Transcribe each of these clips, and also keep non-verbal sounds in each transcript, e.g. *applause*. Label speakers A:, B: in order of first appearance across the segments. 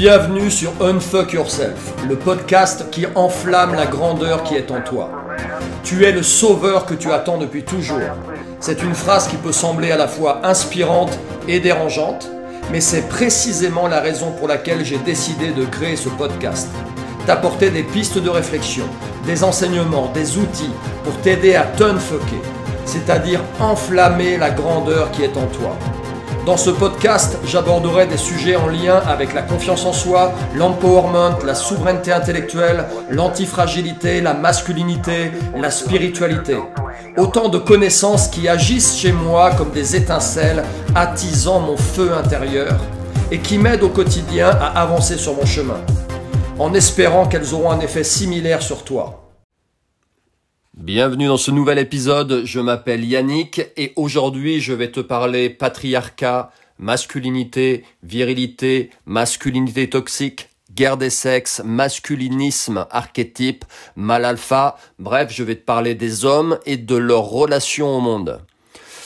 A: Bienvenue sur Unfuck Yourself, le podcast qui enflamme la grandeur qui est en toi. Tu es le sauveur que tu attends depuis toujours. C'est une phrase qui peut sembler à la fois inspirante et dérangeante, mais c'est précisément la raison pour laquelle j'ai décidé de créer ce podcast. T'apporter des pistes de réflexion, des enseignements, des outils pour t'aider à t'unfucker, c'est-à-dire enflammer la grandeur qui est en toi. Dans ce podcast, j'aborderai des sujets en lien avec la confiance en soi, l'empowerment, la souveraineté intellectuelle, l'antifragilité, la masculinité, la spiritualité. Autant de connaissances qui agissent chez moi comme des étincelles, attisant mon feu intérieur et qui m'aident au quotidien à avancer sur mon chemin, en espérant qu'elles auront un effet similaire sur toi. Bienvenue dans ce nouvel épisode, je m'appelle Yannick et aujourd'hui je vais te parler patriarcat, masculinité, virilité, masculinité toxique, guerre des sexes, masculinisme, archétype, mal alpha, bref je vais te parler des hommes et de leurs relations au monde.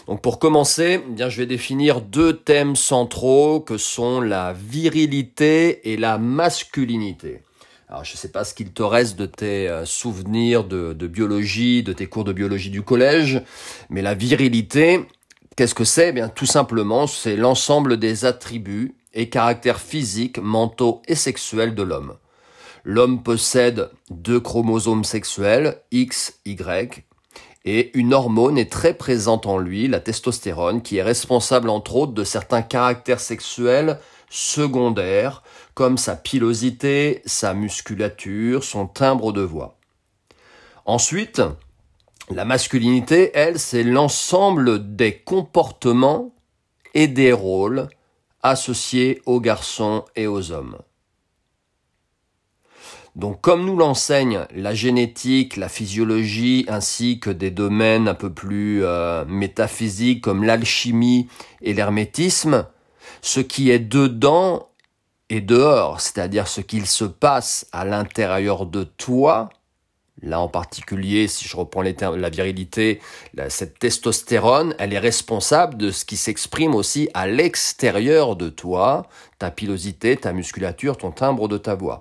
A: Donc pour commencer, eh je vais définir deux thèmes centraux que sont la virilité et la masculinité. Alors, je ne sais pas ce qu'il te reste de tes euh, souvenirs de, biologie, de tes cours de biologie du collège, mais la virilité, qu'est-ce que c'est? Eh Bien, tout simplement, c'est l'ensemble des attributs et caractères physiques, mentaux et sexuels de l'homme. L'homme possède deux chromosomes sexuels, X, Y, et une hormone est très présente en lui, la testostérone, qui est responsable entre autres de certains caractères sexuels secondaires, comme sa pilosité, sa musculature, son timbre de voix. Ensuite, la masculinité, elle, c'est l'ensemble des comportements et des rôles associés aux garçons et aux hommes. Donc comme nous l'enseigne la génétique, la physiologie, ainsi que des domaines un peu plus euh, métaphysiques comme l'alchimie et l'hermétisme, ce qui est dedans et dehors, c'est-à-dire ce qu'il se passe à l'intérieur de toi, là en particulier, si je reprends les termes, la virilité, cette testostérone, elle est responsable de ce qui s'exprime aussi à l'extérieur de toi, ta pilosité, ta musculature, ton timbre de ta voix.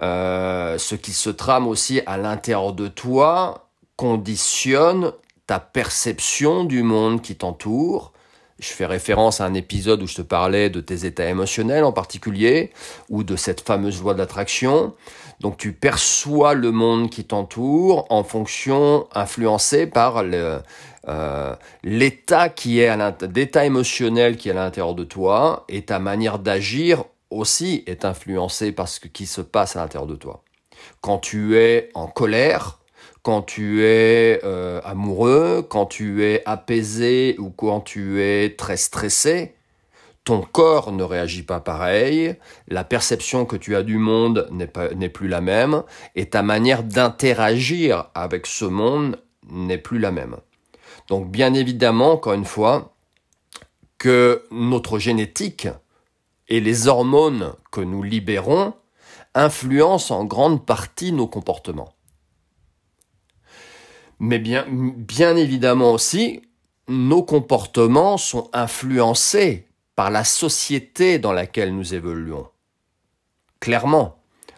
A: Euh, ce qui se trame aussi à l'intérieur de toi conditionne ta perception du monde qui t'entoure, je fais référence à un épisode où je te parlais de tes états émotionnels en particulier, ou de cette fameuse loi d'attraction. Donc tu perçois le monde qui t'entoure en fonction, influencé par euh, l'état qui est à l'état émotionnel qui est à l'intérieur de toi, et ta manière d'agir aussi est influencée par ce qui se passe à l'intérieur de toi. Quand tu es en colère, quand tu es euh, amoureux, quand tu es apaisé ou quand tu es très stressé, ton corps ne réagit pas pareil, la perception que tu as du monde n'est plus la même, et ta manière d'interagir avec ce monde n'est plus la même. Donc bien évidemment, encore une fois, que notre génétique et les hormones que nous libérons influencent en grande partie nos comportements. Mais bien, bien évidemment aussi, nos comportements sont influencés par la société dans laquelle nous évoluons. Clairement,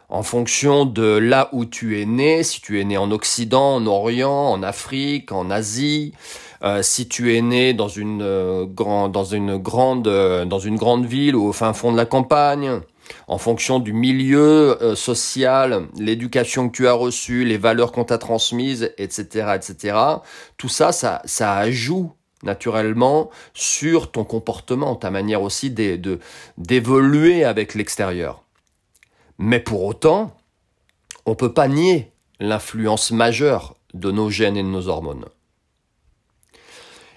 A: en fonction de là où tu es né, si tu es né en Occident, en Orient, en Afrique, en Asie, euh, si tu es né dans une, euh, dans une grande, euh, dans une grande ville ou au fin fond de la campagne, en fonction du milieu euh, social, l'éducation que tu as reçue, les valeurs qu'on t'a transmises, etc., etc. Tout ça, ça, ça ajoute naturellement sur ton comportement, ta manière aussi d'évoluer avec l'extérieur. Mais pour autant, on ne peut pas nier l'influence majeure de nos gènes et de nos hormones.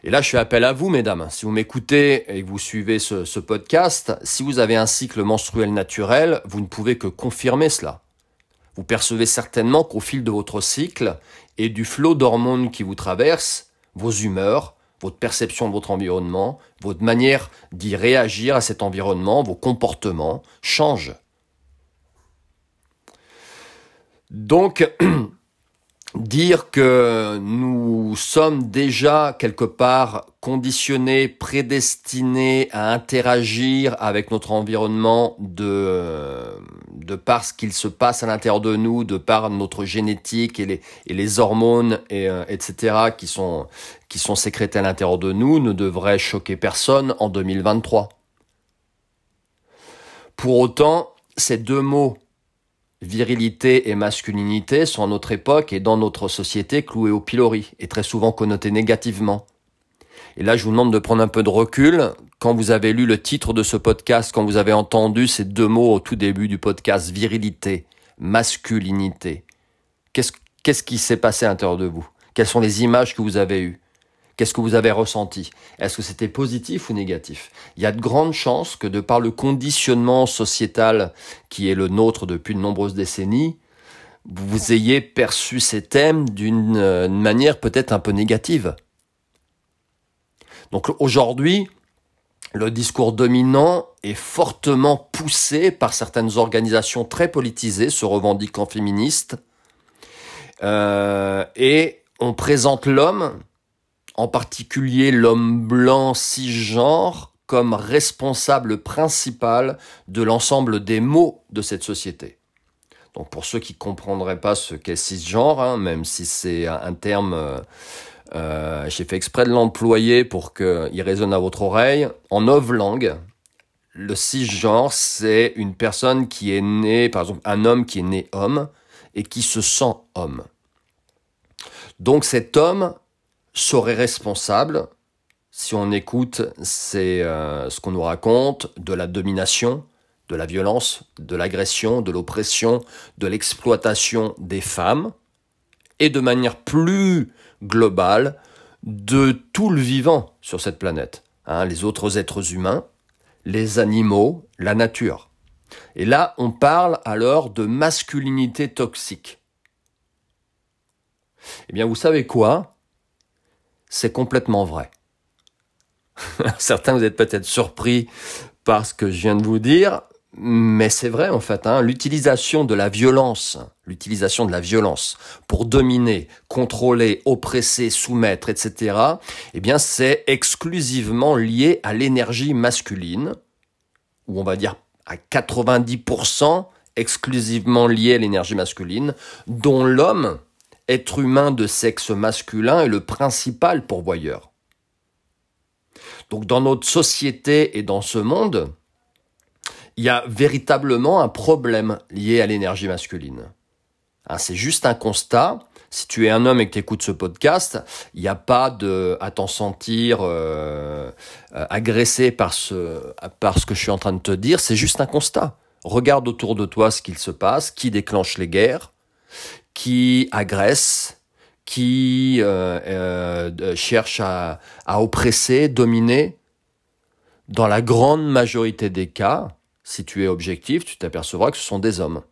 A: Et là, je fais appel à vous, mesdames. Si vous m'écoutez et que vous suivez ce, podcast, si vous avez un cycle menstruel naturel, vous ne pouvez que confirmer cela. Vous percevez certainement qu'au fil de votre cycle et du flot d'hormones qui vous traverse, vos humeurs, votre perception de votre environnement, votre manière d'y réagir à cet environnement, vos comportements changent. Donc, *clears throat* dire que nous sommes déjà quelque part conditionnés, prédestinés à interagir avec notre environnement de, de par ce qu'il se passe à l'intérieur de nous, de par notre génétique et les, et les hormones, et, euh, etc., qui sont, qui sont sécrétées à l'intérieur de nous, ne devrait choquer personne en 2023. Pour autant, ces deux mots virilité et masculinité sont à notre époque et dans notre société cloués au pilori et très souvent connotés négativement. Et là, je vous demande de prendre un peu de recul. Quand vous avez lu le titre de ce podcast, quand vous avez entendu ces deux mots au tout début du podcast, virilité, masculinité, qu'est-ce, qui s'est passé à l'intérieur de vous? Quelles sont les images que vous avez eues? Qu'est-ce que vous avez ressenti? Est-ce que c'était positif ou négatif? Il y a de grandes chances que de par le conditionnement sociétal qui est le nôtre depuis de nombreuses décennies, vous ayez perçu ces thèmes d'une euh, manière peut-être un peu négative. Donc aujourd'hui, le discours dominant est fortement poussé par certaines organisations très politisées se revendiquant féministes euh, et on présente l'homme en particulier l'homme blanc cisgenre, comme responsable principal de l'ensemble des maux de cette société. Donc pour ceux qui ne comprendraient pas ce qu'est cisgenre, hein, même si c'est un terme, euh, euh, j'ai fait exprès de l'employer pour qu'il résonne à votre oreille, en langue, le cisgenre, c'est une personne qui est née, par exemple un homme qui est né homme et qui se sent homme. Donc cet homme serait responsable, si on écoute euh, ce qu'on nous raconte, de la domination, de la violence, de l'agression, de l'oppression, de l'exploitation des femmes, et de manière plus globale, de tout le vivant sur cette planète, hein, les autres êtres humains, les animaux, la nature. Et là, on parle alors de masculinité toxique. Eh bien, vous savez quoi? C'est complètement vrai. *laughs* Certains, vous êtes peut-être surpris par ce que je viens de vous dire, mais c'est vrai en fait. Hein, l'utilisation de la violence, l'utilisation de la violence pour dominer, contrôler, oppresser, soumettre, etc. Eh bien, c'est exclusivement lié à l'énergie masculine, ou on va dire à 90% exclusivement lié à l'énergie masculine, dont l'homme être humain de sexe masculin est le principal pourvoyeur. Donc dans notre société et dans ce monde, il y a véritablement un problème lié à l'énergie masculine. Hein, c'est juste un constat. Si tu es un homme et que tu écoutes ce podcast, il n'y a pas de à t'en sentir euh, euh, agressé par ce, par ce que je suis en train de te dire. C'est juste un constat. Regarde autour de toi ce qu'il se passe, qui déclenche les guerres, qui agresse, qui euh, euh, cherche à, à oppresser, dominer. Dans la grande majorité des cas, si tu es objectif, tu t'apercevras que ce sont des hommes.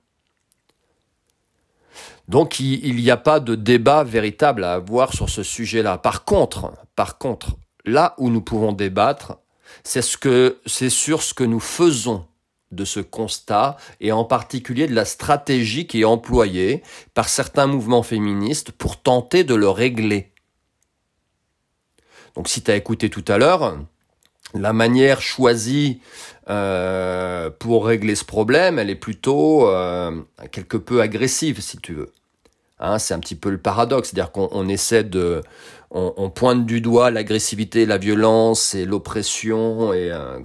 A: Donc il n'y a pas de débat véritable à avoir sur ce sujet-là. Par contre, par contre, là où nous pouvons débattre, c'est sur ce que nous faisons de ce constat et en particulier de la stratégie qui est employée par certains mouvements féministes pour tenter de le régler. Donc si tu as écouté tout à l'heure, la manière choisie euh, pour régler ce problème, elle est plutôt euh, quelque peu agressive si tu veux. Hein, c'est un petit peu le paradoxe, c'est-à-dire qu'on essaie de, on, pointe du doigt l'agressivité, la violence et l'oppression et euh,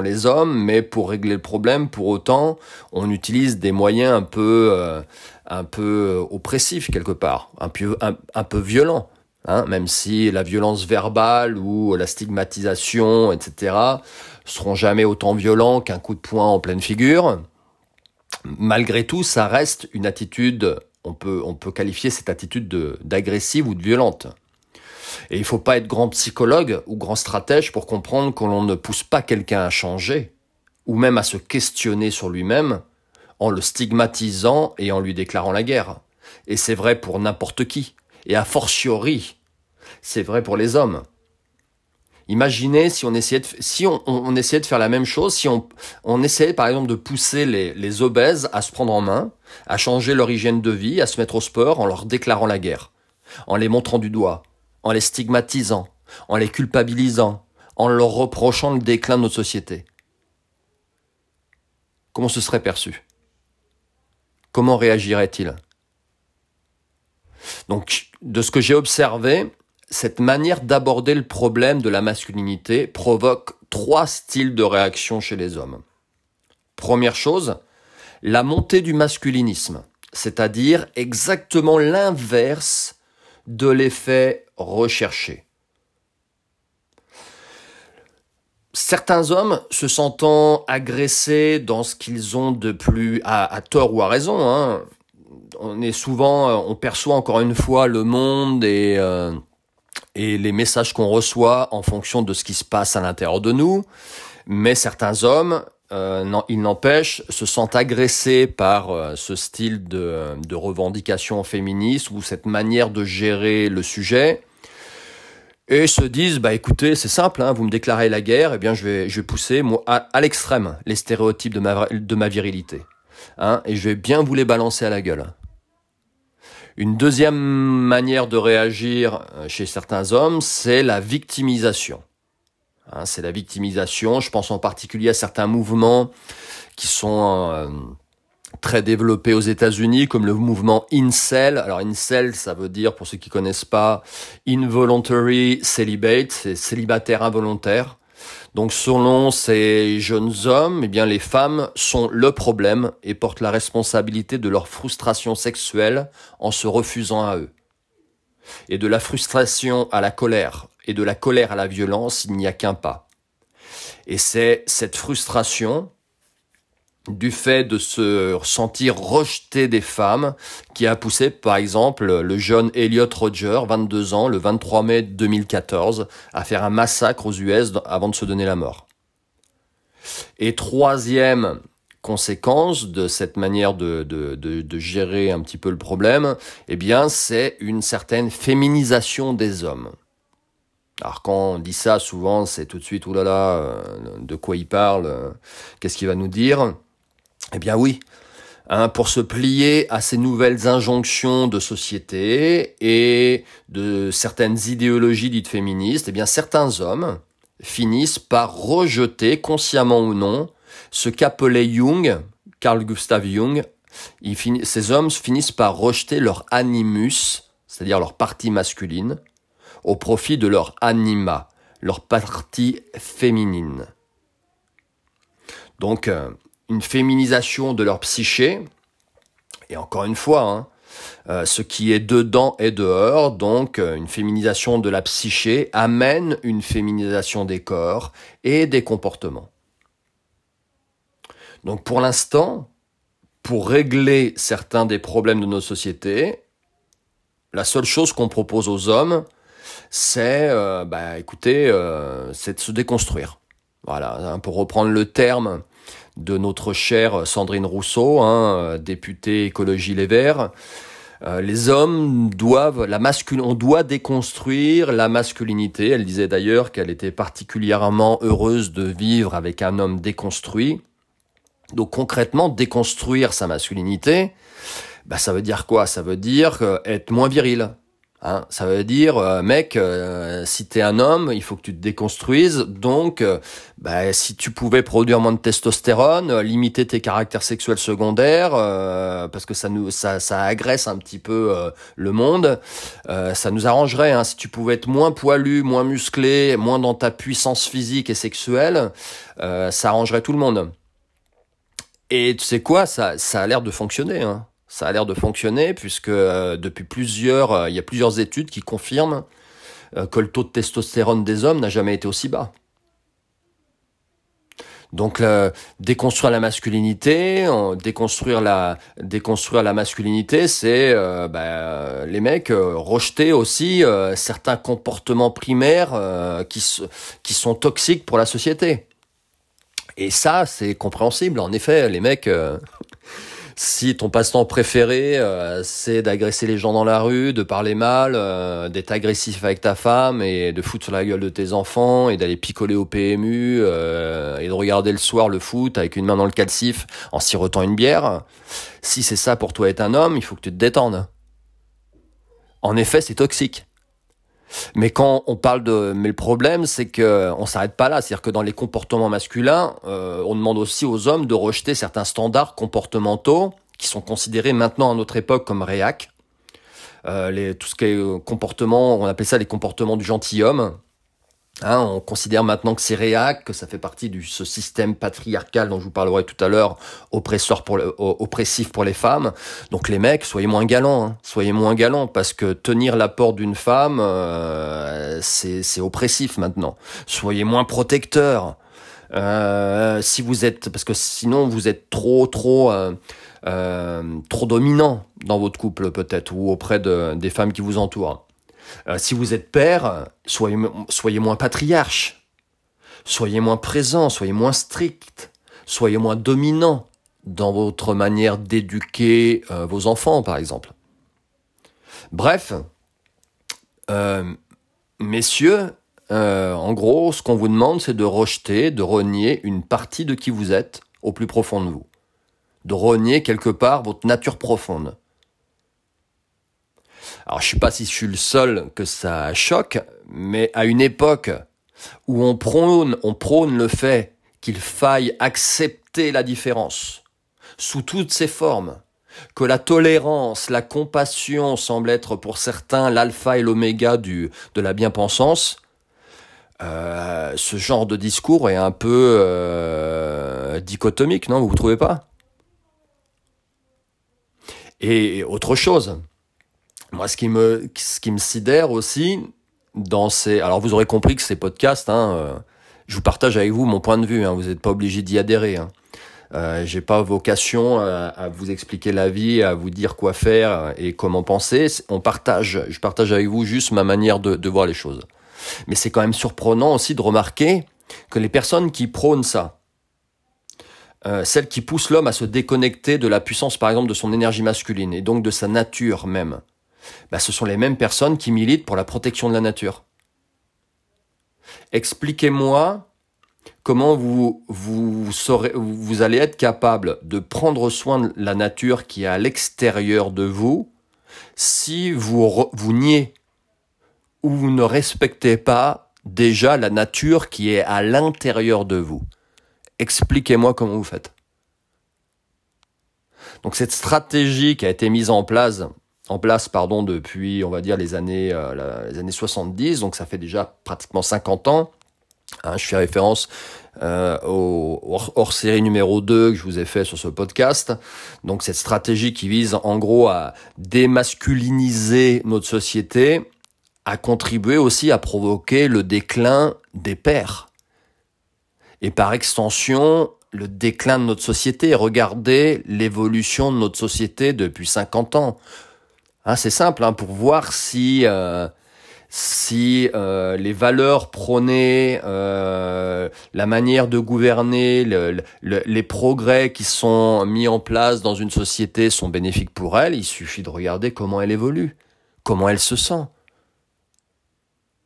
A: les hommes, mais pour régler le problème, pour autant, on utilise des moyens un peu, euh, un peu oppressifs quelque part, un peu, un, peu violents. Hein, même si la violence verbale ou la stigmatisation, etc., seront jamais autant violents qu'un coup de poing en pleine figure. Malgré tout, ça reste une attitude, on peut, on peut qualifier cette attitude d'agressive ou de violente. Et il faut pas être grand psychologue ou grand stratège pour comprendre que l'on ne pousse pas quelqu'un à changer, ou même à se questionner sur lui-même, en le stigmatisant et en lui déclarant la guerre. Et c'est vrai pour n'importe qui. Et a fortiori, c'est vrai pour les hommes. Imaginez si on essayait de, faire la même chose, si on, essayait par exemple de pousser les obèses à se prendre en main, à changer leur hygiène de vie, à se mettre au sport en leur déclarant la guerre, en les montrant du doigt, en les stigmatisant, en les culpabilisant, en leur reprochant le déclin de notre société. Comment ce serait perçu? Comment réagirait-il? Donc, de ce que j'ai observé, cette manière d'aborder le problème de la masculinité provoque trois styles de réaction chez les hommes. Première chose, la montée du masculinisme, c'est-à-dire exactement l'inverse de l'effet recherché. Certains hommes se sentant agressés dans ce qu'ils ont de plus à, tort ou à raison, hein, on est souvent, on perçoit encore une fois le monde et euh, et les messages qu'on reçoit en fonction de ce qui se passe à l'intérieur de nous. Mais certains hommes, euh, il n'empêche, se sentent agressés par euh, ce style de revendication féministe ou cette manière de gérer le sujet et se disent bah écoutez c'est simple hein, vous me déclarez la guerre et eh bien je vais je vais pousser moi à, l'extrême les stéréotypes de ma virilité hein, et je vais bien vous les balancer à la gueule une deuxième manière de réagir euh, chez certains hommes, c'est la victimisation. Hein, c'est la victimisation. Je pense en particulier à certains mouvements qui sont euh, très développés aux États-Unis, comme le mouvement incel. Alors incel, ça veut dire, pour ceux qui connaissent pas, involuntary celibate, c'est célibataire involontaire. Donc selon ces jeunes hommes, eh bien les femmes sont le problème et portent la responsabilité de leur frustration sexuelle en se refusant à eux. Et de la frustration à la colère et de la colère à la violence, il n'y a qu'un pas. Et c'est cette frustration du fait de se sentir rejeté des femmes qui a poussé par exemple le jeune Elliot Roger, 22 ans, le 23 mai 2014, à faire un massacre aux US avant de se donner la mort. Et troisième conséquence de cette manière de, de, gérer un petit peu le problème, eh bien, c'est une certaine féminisation des hommes. Alors quand on dit ça, souvent, c'est tout de suite, oulala, euh, de quoi il parle, euh, qu'est-ce qu'il va nous dire? Eh bien oui, hein, pour se plier à ces nouvelles injonctions de société et de certaines idéologies dites féministes, eh bien certains hommes finissent par rejeter, consciemment ou non, ce qu'appelait Jung, Carl Gustav Jung, ces hommes finissent par rejeter leur animus, c'est-à-dire leur partie masculine, au profit de leur anima, leur partie féminine. Donc, euh, une féminisation de leur psyché. Et encore une fois, hein, euh, ce qui est dedans est dehors, donc euh, une féminisation de la psyché amène une féminisation des corps et des comportements. Donc pour l'instant, pour régler certains des problèmes de nos sociétés, la seule chose qu'on propose aux hommes, c'est, euh, bah, c'est de se déconstruire. Voilà, hein, pour reprendre le terme de notre chère Sandrine Rousseau, hein, députée écologie Les Verts. Euh, les hommes doivent, la masculine, on doit déconstruire la masculinité. Elle disait d'ailleurs qu'elle était particulièrement heureuse de vivre avec un homme déconstruit. Donc concrètement, déconstruire sa masculinité, bah, ça veut dire quoi? Ça veut dire être moins viril. Hein, ça veut dire, euh, mec, euh, si t'es un homme, il faut que tu te déconstruises. Donc, euh, bah, si tu pouvais produire moins de testostérone, limiter tes caractères sexuels secondaires, parce que ça nous, ça, ça agresse un petit peu le monde, ça nous arrangerait. Hein, si tu pouvais être moins poilu, moins musclé, moins dans ta puissance physique et sexuelle, ça arrangerait tout le monde. Et tu sais quoi, ça, ça a l'air de fonctionner. Hein ça a l'air de fonctionner puisque euh, depuis plusieurs, euh, il y a plusieurs études qui confirment euh, que le taux de testostérone des hommes n'a jamais été aussi bas. Donc déconstruire la masculinité, déconstruire la déconstruire la masculinité, c'est bah, les mecs rejeter aussi certains comportements primaires qui qui sont toxiques pour la société. Et ça, c'est compréhensible. En effet, les mecs Si ton passe-temps préféré, euh, c'est d'agresser les gens dans la rue, de parler mal, euh, d'être agressif avec ta femme et de foutre sur la gueule de tes enfants et d'aller picoler au PMU euh, et de regarder le soir le foot avec une main dans le calcif en sirotant une bière, si c'est ça pour toi être un homme, il faut que tu te détendes. En effet, c'est toxique. Mais quand on parle de, mais le problème, c'est que on s'arrête pas là. C'est-à-dire que dans les comportements masculins, euh, on demande aussi aux hommes de rejeter certains standards comportementaux qui sont considérés maintenant à notre époque comme réac. Euh, les, tout ce qui est comportement, on appelle ça les comportements du gentilhomme. Hein, on considère maintenant que c'est réac, que ça fait partie de ce système patriarcal dont je vous parlerai tout à l'heure, oppresseur pour oppressif pour les femmes. Donc les mecs, soyez moins galants, hein. soyez moins galants, parce que tenir la porte d'une femme, euh, c'est oppressif maintenant. Soyez moins protecteurs. Euh, si vous êtes, parce que sinon vous êtes trop, trop, euh, euh trop dominant dans votre couple peut-être ou auprès de, des femmes qui vous entourent. Euh, si vous êtes père, soyez, moins patriarche, soyez moins présent, soyez moins strict, soyez moins dominant dans votre manière d'éduquer euh, vos enfants, par exemple. Bref, euh, messieurs, en gros, ce qu'on vous demande, c'est de rejeter, de renier une partie de qui vous êtes au plus profond de vous. De renier quelque part votre nature profonde. Alors je sais pas si je suis le seul que ça choque, mais à une époque où on prône, on prône le fait qu'il faille accepter la différence sous toutes ses formes, que la tolérance, la compassion semble être pour certains l'alpha et l'oméga du de la bien-pensance, euh, ce genre de discours est un peu euh, dichotomique, non? Vous ne trouvez pas? Et autre chose, moi, ce qui me, ce qui me sidère aussi dans ces, alors vous aurez compris que ces podcasts, hein, euh, je vous partage avec vous mon point de vue. Hein, vous n'êtes pas obligé d'y adhérer. Hein. Euh, j'ai pas vocation à, à, vous expliquer la vie, à vous dire quoi faire et comment penser. On partage, je partage avec vous juste ma manière de, de voir les choses. Mais c'est quand même surprenant aussi de remarquer que les personnes qui prônent ça, euh, celles qui poussent l'homme à se déconnecter de la puissance, par exemple, de son énergie masculine et donc de sa nature même, bah, ce sont les mêmes personnes qui militent pour la protection de la nature. Expliquez-moi comment vous, vous, allez être capable de prendre soin de la nature qui est à l'extérieur de vous si vous, vous niez ou vous ne respectez pas déjà la nature qui est à l'intérieur de vous. Expliquez-moi comment vous faites. Donc cette stratégie qui a été mise en place en place pardon depuis on va dire les années euh, les années 70 donc ça fait déjà pratiquement 50 ans hein, je fais référence euh, au hors, série numéro 2 que je vous ai fait sur ce podcast donc cette stratégie qui vise en gros à démasculiniser notre société a contribué aussi à provoquer le déclin des pères et par extension le déclin de notre société. Regardez l'évolution de notre société depuis 50 ans. Hein, c'est simple, hein, pour voir si euh, euh, les valeurs prônées, euh, la manière de gouverner, les progrès qui sont mis en place dans une société sont bénéfiques pour elle, il suffit de regarder comment elle évolue, comment elle se sent.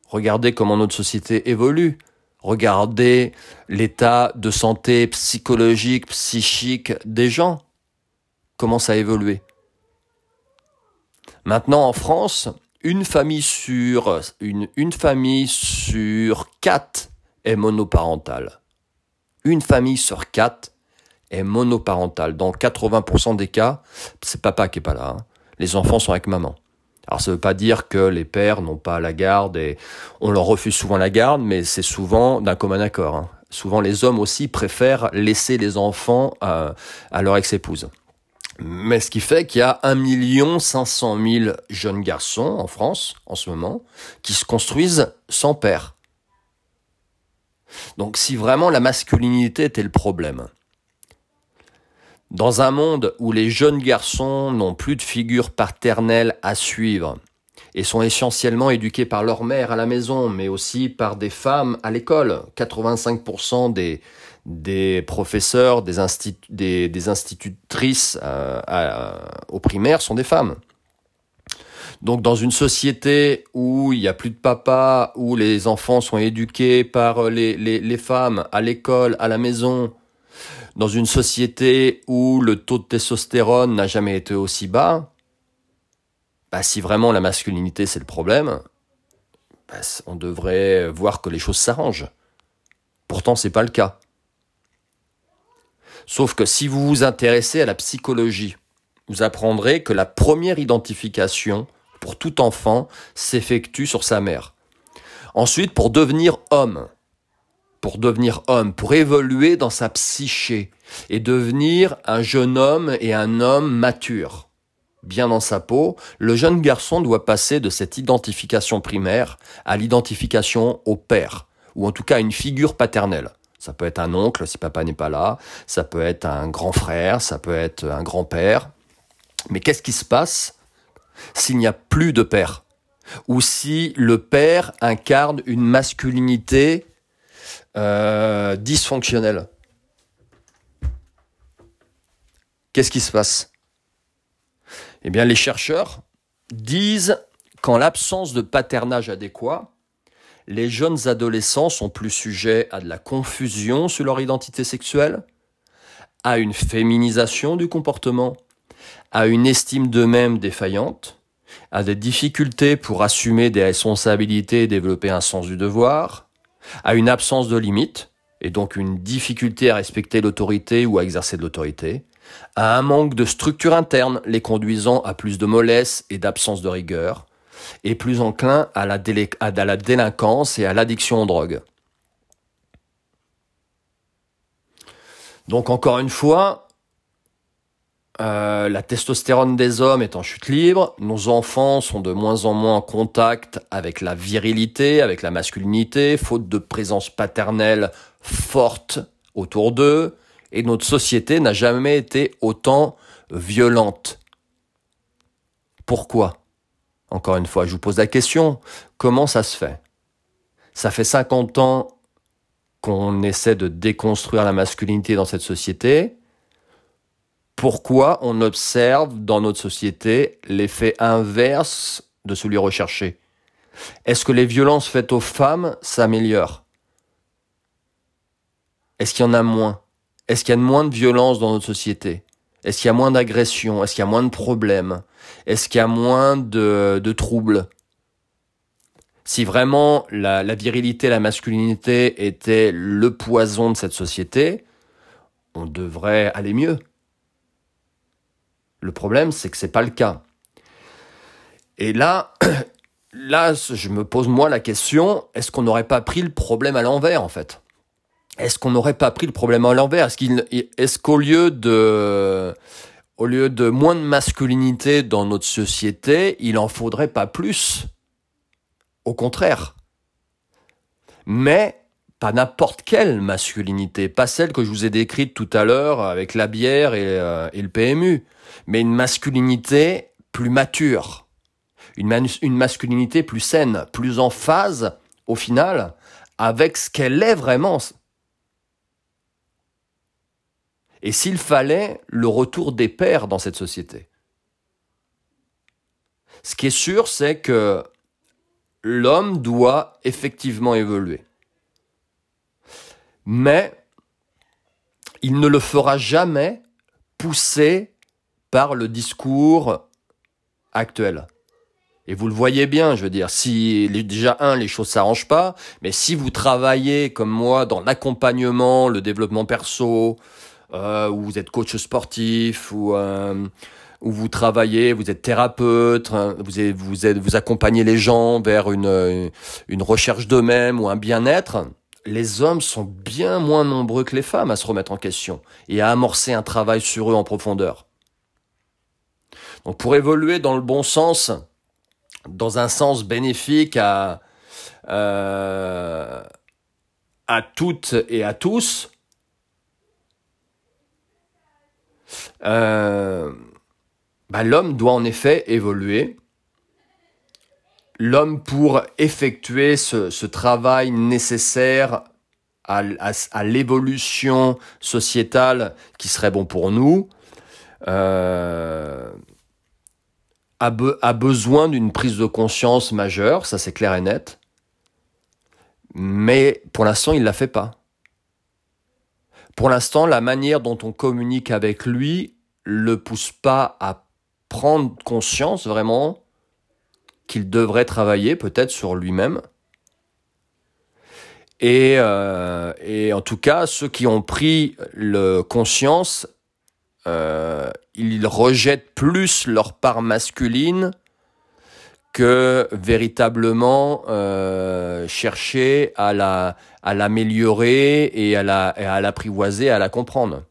A: Regardez comment notre société évolue. Regardez l'état de santé psychologique, psychique des gens. Comment ça a évolué. Maintenant, en France, une famille sur, une, une famille sur quatre est monoparentale. Une famille sur quatre est monoparentale. Dans 80% des cas, c'est papa qui est pas là. Hein. Les enfants sont avec maman. Alors ça veut pas dire que les pères n'ont pas la garde et on leur refuse souvent la garde, mais c'est souvent d'un commun accord. Hein. Souvent les hommes aussi préfèrent laisser les enfants à, à leur ex-épouse. Mais ce qui fait qu'il y a 1 500 000 jeunes garçons en France en ce moment qui se construisent sans père. Donc si vraiment la masculinité était le problème, dans un monde où les jeunes garçons n'ont plus de figure paternelle à suivre et sont essentiellement éduqués par leur mère à la maison, mais aussi par des femmes à l'école, 85% des, des professeurs, des, institutrices euh, au primaire sont des femmes. Donc dans une société où il n'y a plus de papa, où les enfants sont éduqués par les, les femmes à l'école, à la maison, dans une société où le taux de testostérone n'a jamais été aussi bas, bah, si vraiment la masculinité c'est le problème, bah, on devrait voir que les choses s'arrangent. Pourtant, c'est pas le cas. Sauf que si vous vous intéressez à la psychologie, vous apprendrez que la première identification pour tout enfant s'effectue sur sa mère. Ensuite, pour devenir homme, pour devenir homme, pour évoluer dans sa psyché et devenir un jeune homme et un homme mature, bien dans sa peau, le jeune garçon doit passer de cette identification primaire à l'identification au père, ou en tout cas à une figure paternelle. Ça peut être un oncle si papa n'est pas là, ça peut être un grand frère, ça peut être un grand-père. Mais qu'est-ce qui se passe s'il n'y a plus de père? Ou si le père incarne une masculinité euh, dysfonctionnelle? Qu'est-ce qui se passe? Eh bien, les chercheurs disent qu'en l'absence de paternage adéquat, les jeunes adolescents sont plus sujets à de la confusion sur leur identité sexuelle, à une féminisation du comportement, à une estime d'eux-mêmes défaillante, à des difficultés pour assumer des responsabilités et développer un sens du devoir, à une absence de limites, et donc une difficulté à respecter l'autorité ou à exercer de l'autorité, à un manque de structure interne les conduisant à plus de mollesse et d'absence de rigueur, et plus enclin à la, délinquance et à l'addiction aux drogues. Donc encore une fois, euh, la testostérone des hommes est en chute libre, nos enfants sont de moins en moins en contact avec la virilité, avec la masculinité, faute de présence paternelle forte autour d'eux, et notre société n'a jamais été autant violente. Pourquoi? Encore une fois, je vous pose la question, comment ça se fait? Ça fait 50 ans qu'on essaie de déconstruire la masculinité dans cette société. Pourquoi on observe dans notre société l'effet inverse de celui recherché? Est-ce que les violences faites aux femmes s'améliorent? Est-ce qu'il y en a moins? Est-ce qu'il y a moins de violences dans notre société? Est-ce qu'il y a moins d'agressions? Est-ce qu'il y a moins de problèmes? Est-ce qu'il y a moins de, troubles? Si vraiment la, la, virilité, la masculinité était le poison de cette société, on devrait aller mieux. Le problème, c'est que c'est pas le cas. Et là, *clears throat* là, je me pose moi la question est-ce qu'on n'aurait pas pris le problème à l'envers en fait? Est-ce qu'on n'aurait pas pris le problème à l'envers? Est-ce qu'au lieu de au lieu de moins de masculinité dans notre société, il en faudrait pas plus? Au contraire. Mais pas n'importe quelle masculinité, pas celle que je vous ai décrite tout à l'heure avec la bière et, euh, le PMU, mais une masculinité plus mature, une masculinité plus saine, plus en phase, au final, avec ce qu'elle est vraiment, et s'il fallait le retour des pères dans cette société. Ce qui est sûr, c'est que l'homme doit effectivement évoluer. Mais il ne le fera jamais poussé par le discours actuel. Et vous le voyez bien, je veux dire, si déjà un, les choses s'arrangent pas, mais si vous travaillez comme moi dans l'accompagnement, le développement perso, euh, où vous êtes coach sportif, ou euh, où vous travaillez, vous êtes thérapeute, hein, vous, êtes, vous, êtes, vous accompagnez les gens vers une, une recherche d'eux-mêmes ou un bien-être, les hommes sont bien moins nombreux que les femmes à se remettre en question et à amorcer un travail sur eux en profondeur. Donc pour évoluer dans le bon sens, dans un sens bénéfique à, euh, à toutes et à tous, Euh, bah, l'homme doit en effet évoluer. L'homme, pour effectuer ce, travail nécessaire à, l'évolution sociétale qui serait bon pour nous, euh, a, a besoin d'une prise de conscience majeure, ça c'est clair et net. Mais pour l'instant, il ne la fait pas. Pour l'instant, la manière dont on communique avec lui le pousse pas à prendre conscience vraiment qu'il devrait travailler peut-être sur lui-même. Et, euh, en tout cas, ceux qui ont pris conscience, euh, ils rejettent plus leur part masculine que véritablement euh, chercher à la à l'améliorer et à l'apprivoiser, à la comprendre.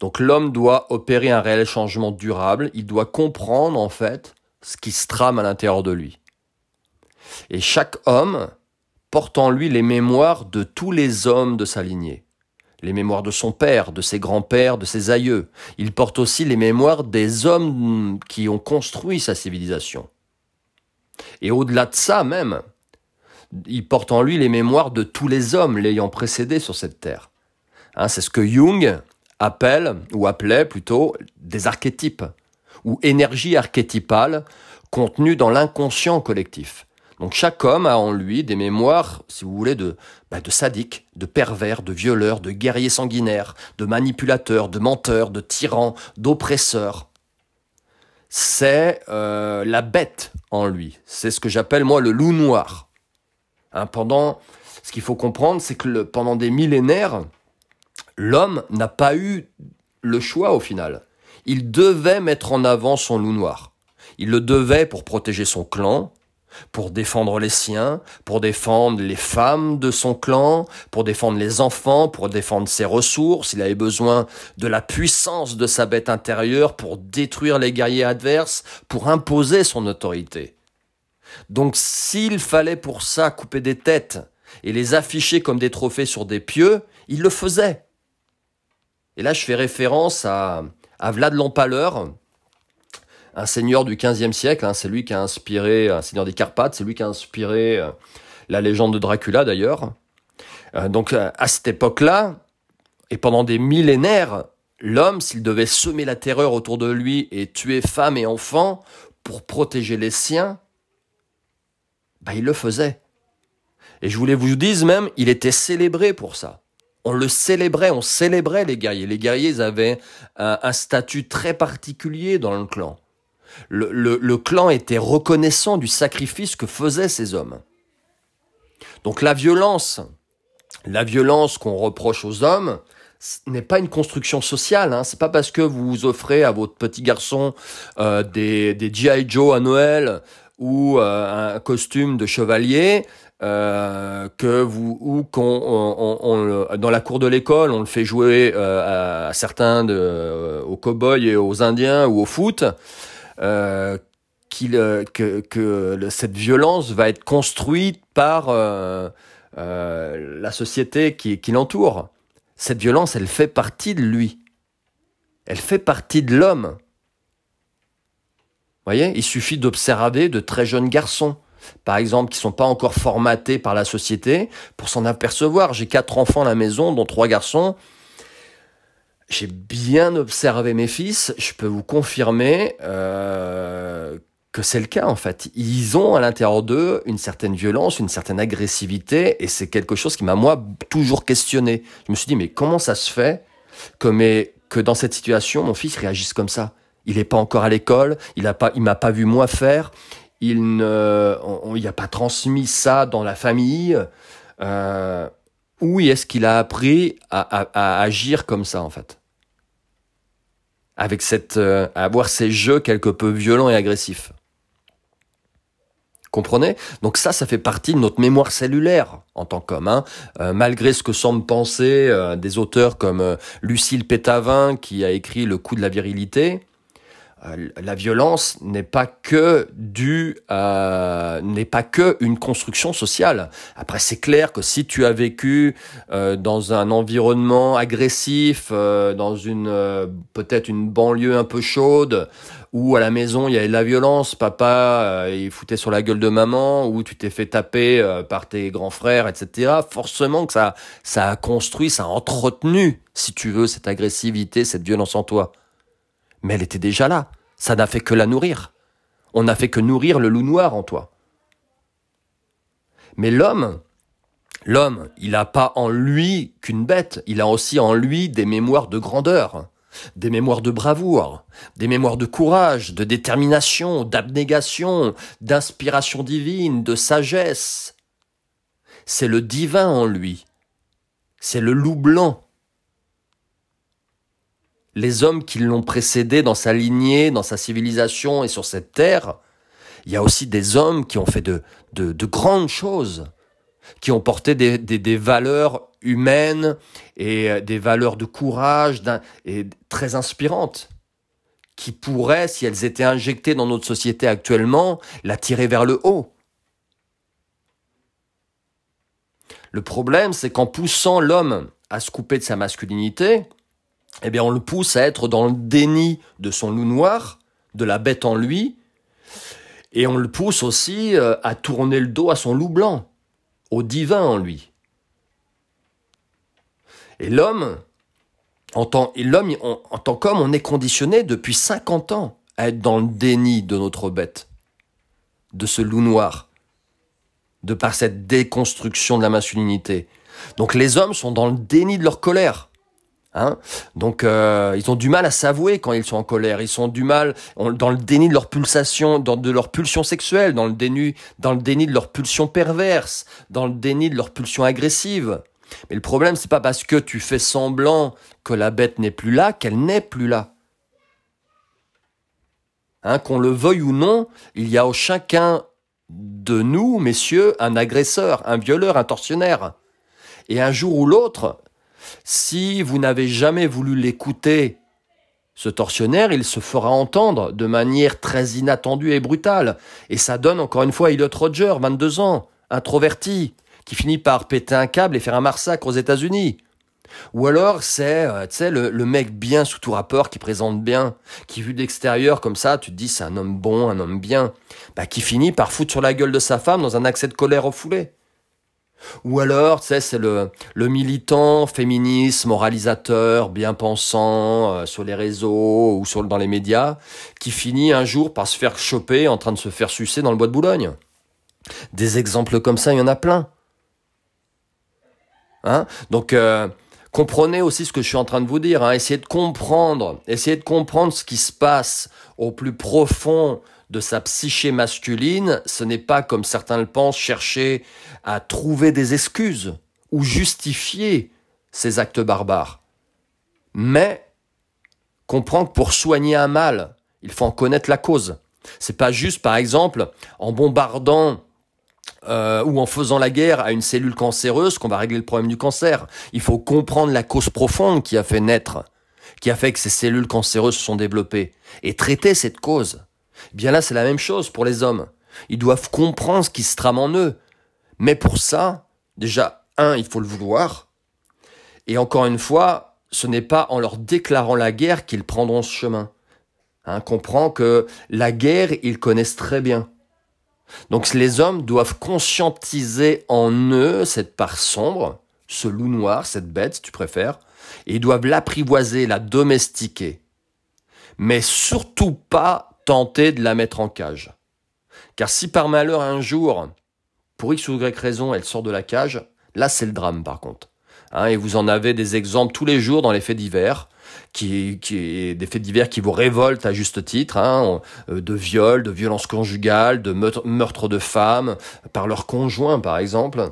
A: Donc l'homme doit opérer un réel changement durable, il doit comprendre en fait ce qui se trame à l'intérieur de lui. Et chaque homme porte en lui les mémoires de tous les hommes de sa lignée. Les mémoires de son père, de ses grands-pères, de ses aïeux. Il porte aussi les mémoires des hommes qui ont construit sa civilisation. Et au-delà de ça même, il porte en lui les mémoires de tous les hommes l'ayant précédé sur cette terre. Hein, c'est ce que Jung appelle, ou appelait plutôt, des archétypes, ou énergie archétypale contenue dans l'inconscient collectif. Donc chaque homme a en lui des mémoires, si vous voulez, de, bah, de sadiques, de pervers, de violeurs, de guerriers sanguinaires, de manipulateurs, de menteurs, de tyrans, d'oppresseurs. C'est euh, la bête en lui. C'est ce que j'appelle moi le loup noir. Hein, pendant, ce qu'il faut comprendre, c'est que pendant des millénaires, l'homme n'a pas eu le choix au final. Il devait mettre en avant son loup noir. Il le devait pour protéger son clan, pour défendre les siens, pour défendre les femmes de son clan, pour défendre les enfants, pour défendre ses ressources. Il avait besoin de la puissance de sa bête intérieure pour détruire les guerriers adverses, pour imposer son autorité. Donc s'il fallait pour ça couper des têtes et les afficher comme des trophées sur des pieux, il le faisait. Et là, je fais référence à, à Vlad l'Empaleur, un seigneur du XVe siècle. Hein, c'est lui qui a inspiré, un seigneur des Carpates, c'est lui qui a inspiré euh, la légende de Dracula d'ailleurs. Euh, donc euh, à cette époque-là, et pendant des millénaires, l'homme, s'il devait semer la terreur autour de lui et tuer femmes et enfants pour protéger les siens, bah, il le faisait. Et je voulais vous dire même, il était célébré pour ça on le célébrait, on célébrait les guerriers. Les guerriers avaient un, statut très particulier dans le clan. Le, clan était reconnaissant du sacrifice que faisaient ces hommes. Donc la violence, la violence qu'on reproche aux hommes, n'est pas une construction sociale. Hein. C'est pas parce que vous offrez à votre petit garçon euh, des, des GI Joe à Noël ou euh, un costume de chevalier euh, que vous ou qu'on on, dans la cour de l'école on le fait jouer à, certains aux cow-boys et aux indiens ou au foot euh, qu'il que, que cette violence va être construite par la société qui, qui l'entoure cette violence elle fait partie de lui elle fait partie de l'homme voyez il suffit d'observer de très jeunes garçons par exemple, qui sont pas encore formatés par la société, pour s'en apercevoir. J'ai quatre enfants à la maison, dont trois garçons. J'ai bien observé mes fils. Je peux vous confirmer euh, que c'est le cas en fait. Ils ont à l'intérieur d'eux une certaine violence, une certaine agressivité, et c'est quelque chose qui m'a moi toujours questionné. Je me suis dit mais comment ça se fait que, que dans cette situation mon fils réagisse comme ça? Il n'est pas encore à l'école, il a pas, il m'a pas vu moi faire, il ne, on a pas transmis ça dans la famille. Euh, où est-ce qu'il a appris à, agir comme ça en fait? Avec cette, euh, à avoir ces jeux quelque peu violents et agressifs. Comprenez? Donc ça, ça fait partie de notre mémoire cellulaire en tant qu'homme. Hein. Euh, malgré ce que semblent penser des auteurs comme Lucille Pétavin qui a écrit Le coup de la virilité, euh, la violence n'est pas que du euh, n'est pas que une construction sociale. Après, c'est clair que si tu as vécu euh, dans un environnement agressif, dans une peut-être une banlieue un peu chaude, où à la maison il y avait de la violence, papa il foutait sur la gueule de maman, ou tu t'es fait taper par tes grands frères, etc. Forcément que ça ça a construit, ça a entretenu, si tu veux, cette agressivité, cette violence en toi mais elle était déjà là. Ça n'a fait que la nourrir. On n'a fait que nourrir le loup noir en toi. Mais l'homme, l'homme, il n'a pas en lui qu'une bête, il a aussi en lui des mémoires de grandeur, des mémoires de bravoure, des mémoires de courage, de détermination, d'abnégation, d'inspiration divine, de sagesse. C'est le divin en lui. C'est le loup blanc les hommes qui l'ont précédé dans sa lignée, dans sa civilisation et sur cette terre, il y a aussi des hommes qui ont fait de, de, grandes choses, qui ont porté des, valeurs humaines et euh, des valeurs de courage très inspirantes, qui pourraient, si elles étaient injectées dans notre société actuellement, la tirer vers le haut. Le problème, c'est qu'en poussant l'homme à se couper de sa masculinité, eh bien on le pousse à être dans le déni de son loup noir, de la bête en lui, et on le pousse aussi euh, à tourner le dos à son loup blanc, au divin en lui. Et l'homme, en tant, l'homme, en tant qu'homme, on est conditionné depuis 50 ans à être dans le déni de notre bête, de ce loup noir, de par cette déconstruction de la masculinité. Donc les hommes sont dans le déni de leur colère. Hein Donc euh, ils ont du mal à s'avouer quand ils sont en colère. Ils sont du mal dans le déni de leur pulsation, dans de leur pulsion sexuelle, dans le déni, dans le déni de leur pulsion perverse, dans le déni de leur pulsion agressive. Mais le problème c'est pas parce que tu fais semblant que la bête n'est plus là qu'elle n'est plus là. Hein, qu'on le veuille ou non, il y a au chacun de nous, messieurs, un agresseur, un violeur, un tortionnaire. Et un jour ou l'autre, si vous n'avez jamais voulu l'écouter, ce tortionnaire, il se fera entendre de manière très inattendue et brutale. Et ça donne encore une fois Elliot Roger, 22 ans, introverti, qui finit par péter un câble et faire un massacre aux États-Unis. Ou alors c'est euh, le, le mec bien sous tout rapport qui présente bien, qui vu d'extérieur comme ça, tu te dis c'est un homme bon, un homme bien, bah, qui finit par foutre sur la gueule de sa femme dans un accès de colère refoulé. Ou alors, tu sais, c'est le, militant féministe, moralisateur, bien pensant euh, sur les réseaux ou sur, dans les médias, qui finit un jour par se faire choper en train de se faire sucer dans le bois de Boulogne. Des exemples comme ça, il y en a plein. Hein? Donc, euh, comprenez aussi ce que je suis en train de vous dire. Hein. Essayez de comprendre, essayez de comprendre ce qui se passe au plus profond de sa psyché masculine, ce n'est pas, comme certains le pensent, chercher à trouver des excuses ou justifier ces actes barbares. Mais comprendre que pour soigner un mal, il faut en connaître la cause. C'est pas juste, par exemple, en bombardant euh, ou en faisant la guerre à une cellule cancéreuse qu'on va régler le problème du cancer. Il faut comprendre la cause profonde qui a fait naître, qui a fait que ces cellules cancéreuses se sont développées, et traiter cette cause. Bien là, c'est la même chose pour les hommes. Ils doivent comprendre ce qui se trame en eux. Mais pour ça, déjà, un, il faut le vouloir. Et encore une fois, ce n'est pas en leur déclarant la guerre qu'ils prendront ce chemin. Hein, comprend que la guerre, ils connaissent très bien. Donc les hommes doivent conscientiser en eux cette part sombre, ce loup noir, cette bête, si tu préfères, et ils doivent l'apprivoiser, la domestiquer. Mais surtout pas tenter de la mettre en cage. Car si par malheur un jour, pour X ou Y raison, elle sort de la cage, là c'est le drame par contre. Hein, et vous en avez des exemples tous les jours dans les faits divers, qui, qui des faits divers qui vous révoltent à juste titre, hein, euh, de viols, de violences conjugales, de meurtres de femmes par leur conjoint par exemple.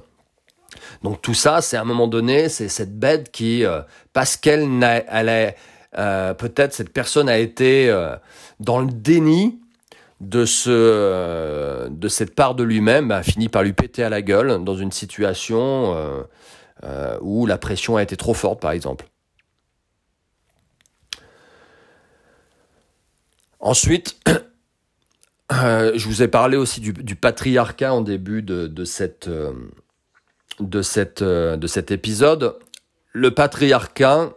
A: Donc tout ça, c'est à un moment donné, c'est cette bête qui, euh, parce qu'elle elle est, euh, peut-être cette personne a été dans le déni euh, de cette part de lui-même a fini par lui péter à la gueule dans une situation où la pression a été trop forte par exemple. Ensuite, *clears throat* euh, je vous ai parlé aussi du, patriarcat en début de, euh, euh, de cet épisode. Le patriarcat,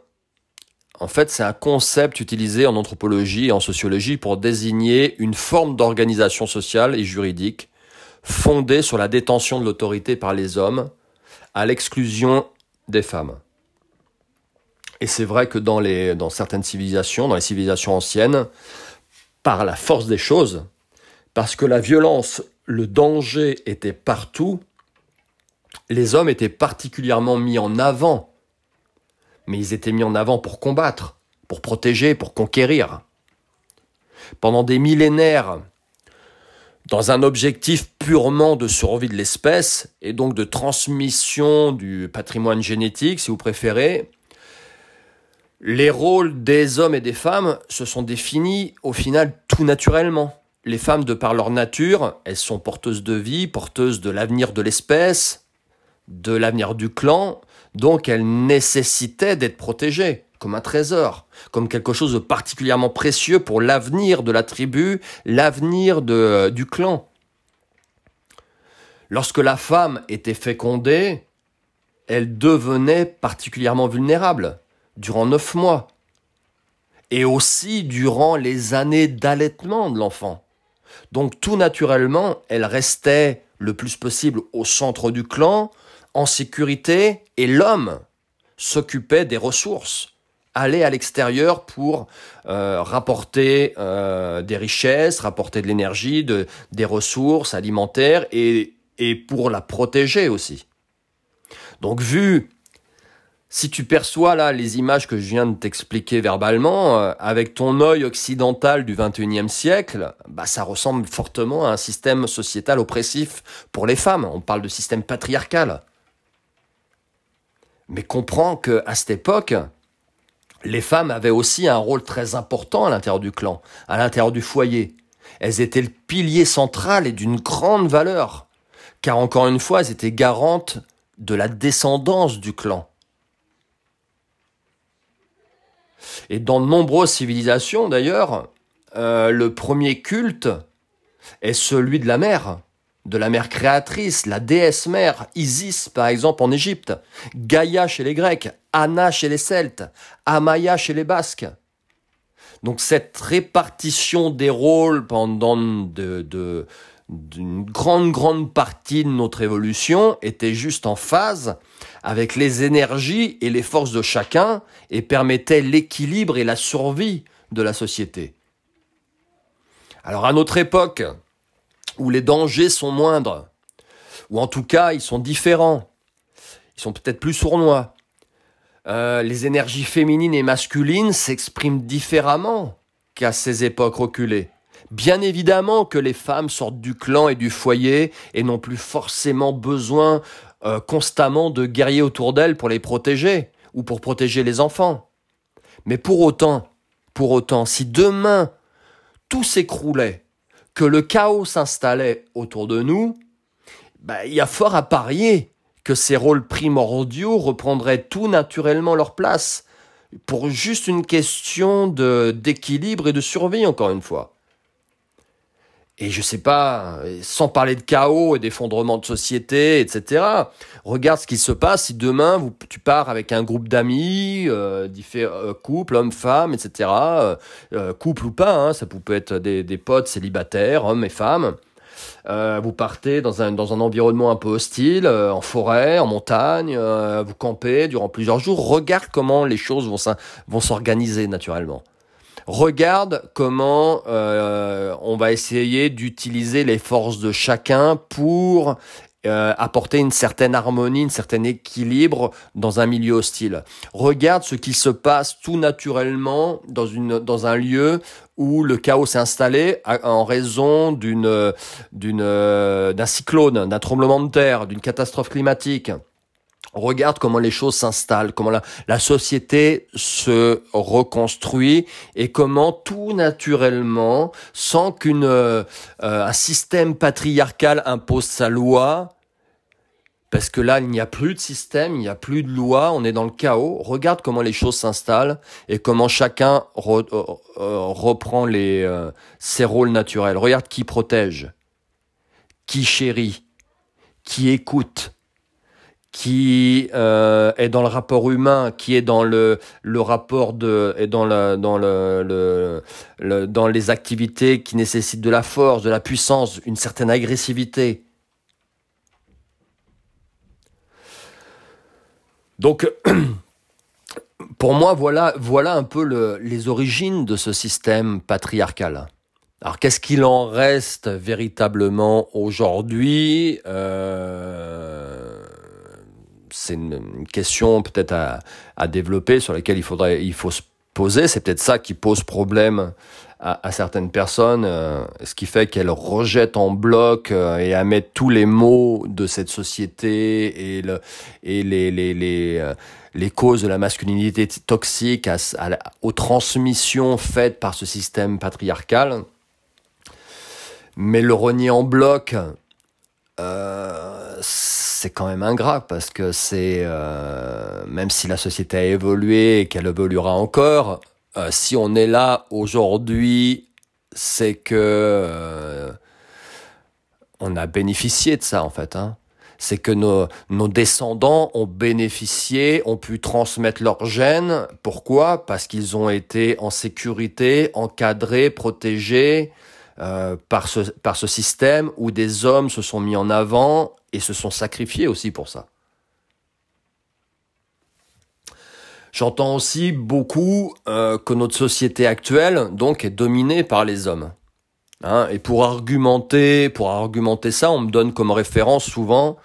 A: en fait, c'est un concept utilisé en anthropologie et en sociologie pour désigner une forme d'organisation sociale et juridique fondée sur la détention de l'autorité par les hommes à l'exclusion des femmes. Et c'est vrai que dans, certaines civilisations, dans les civilisations anciennes, par la force des choses, parce que la violence, le danger était partout, les hommes étaient particulièrement mis en avant. Mais ils étaient mis en avant pour combattre, pour protéger, pour conquérir. Pendant des millénaires, dans un objectif purement de survie de l'espèce et donc de transmission du patrimoine génétique, si vous préférez, les rôles des hommes et des femmes se sont définis au final tout naturellement. Les femmes, de par leur nature, elles sont porteuses de vie, porteuses de l'avenir de l'espèce, de l'avenir du clan, donc elles nécessitaient d'être protégées comme un trésor, comme quelque chose de particulièrement précieux pour l'avenir de la tribu, l'avenir du clan. Lorsque la femme était fécondée, elle devenait particulièrement vulnérable durant neuf mois, et aussi durant les années d'allaitement de l'enfant. Donc tout naturellement, elle restait le plus possible au centre du clan, en sécurité, et l'homme s'occupait des ressources, allait à l'extérieur pour euh, rapporter euh, des richesses, rapporter de l'énergie, de, des ressources alimentaires, et, et pour la protéger aussi. Donc vu si tu perçois là les images que je viens de t'expliquer verbalement, euh, avec ton œil occidental du 21e siècle, bah, ça ressemble fortement à un système sociétal oppressif pour les femmes. On parle de système patriarcal. Mais comprends que à cette époque, les femmes avaient aussi un rôle très important à l'intérieur du clan, à l'intérieur du foyer. Elles étaient le pilier central et d'une grande valeur, car encore une fois, elles étaient garantes de la descendance du clan. Et dans de nombreuses civilisations, d'ailleurs, euh, le premier culte est celui de la mère, de la mère créatrice, la déesse mère, Isis par exemple en Égypte, Gaïa chez les Grecs, Anna chez les Celtes, Amaya chez les Basques. Donc cette répartition des rôles pendant de, d'une grande, grande partie de notre évolution était juste en phase avec les énergies et les forces de chacun et permettait l'équilibre et la survie de la société. Alors à notre époque, où les dangers sont moindres, ou en tout cas ils sont différents, ils sont peut-être plus sournois, euh, les énergies féminines et masculines s'expriment différemment qu'à ces époques reculées. Bien évidemment que les femmes sortent du clan et du foyer et n'ont plus forcément besoin euh, constamment de guerriers autour d'elles pour les protéger ou pour protéger les enfants. Mais pour autant, pour autant, si demain tout s'écroulait, que le chaos s'installait autour de nous, bah, il y a fort à parier que ces rôles primordiaux reprendraient tout naturellement leur place pour juste une question d'équilibre et de survie encore une fois. Et je sais pas, sans parler de chaos et d'effondrement de société, etc. Regarde ce qui se passe si demain tu pars avec un groupe d'amis, euh, euh couple, hommes, femmes, etc. Euh, euh, couple ou pas, hein, ça peut être des, des potes célibataires, hommes et femmes. Euh, vous partez dans un, dans un environnement un peu hostile, euh, en forêt, en montagne, vous campez durant plusieurs jours. Regarde comment les choses vont s'organiser naturellement. Regarde comment euh, on va essayer d'utiliser les forces de chacun pour euh, apporter une certaine harmonie, une certain équilibre dans un milieu hostile. Regarde ce qui se passe tout naturellement dans, une, dans un lieu où le chaos s'est installé en raison d'une, d'une, d'un cyclone, d'un tremblement de terre, d'une catastrophe climatique. Regarde comment les choses s'installent, comment la, société se reconstruit et comment tout naturellement, sans qu'un euh, système patriarcal impose sa loi, parce que là, il n'y a plus de système, il n'y a plus de loi, on est dans le chaos. Regarde comment les choses s'installent et comment chacun euh, euh, reprend ses rôles naturels. Regarde qui protège, qui chérit, qui écoute, qui est dans le rapport humain, qui est dans le, le rapport de, est dans dans le, dans les activités qui nécessitent de la force, de la puissance, une certaine agressivité. Donc, *clears throat* pour moi, voilà, voilà un peu le, les origines de ce système patriarcal. Alors, qu'est-ce qu'il en reste véritablement aujourd'hui euh, C'est une, question peut-être à, à, développer sur laquelle il faudrait, il faut se poser. C'est peut-être ça qui pose problème à, certaines personnes, euh, ce qui fait qu'elles rejettent en bloc euh, et à mettre tous les maux de cette société et, le, et les, les, les, euh, les causes de la masculinité toxique à, aux transmissions faites par ce système patriarcal. Mais le renier en bloc, c'est quand même ingrat parce que c'est, même si la société a évolué et qu'elle évoluera encore, euh, si on est là aujourd'hui, c'est que euh, on a bénéficié de ça en fait. Hein. C'est que nos, nos descendants ont bénéficié, ont pu transmettre leurs gènes. Pourquoi? Parce qu'ils ont été en sécurité, encadrés, protégés euh, par, ce, par ce système où des hommes se sont mis en avant et se sont sacrifiés aussi pour ça. J'entends aussi beaucoup euh, que notre société actuelle donc est dominée par les hommes. Hein, et pour argumenter, pour argumenter ça, on me donne comme référence souvent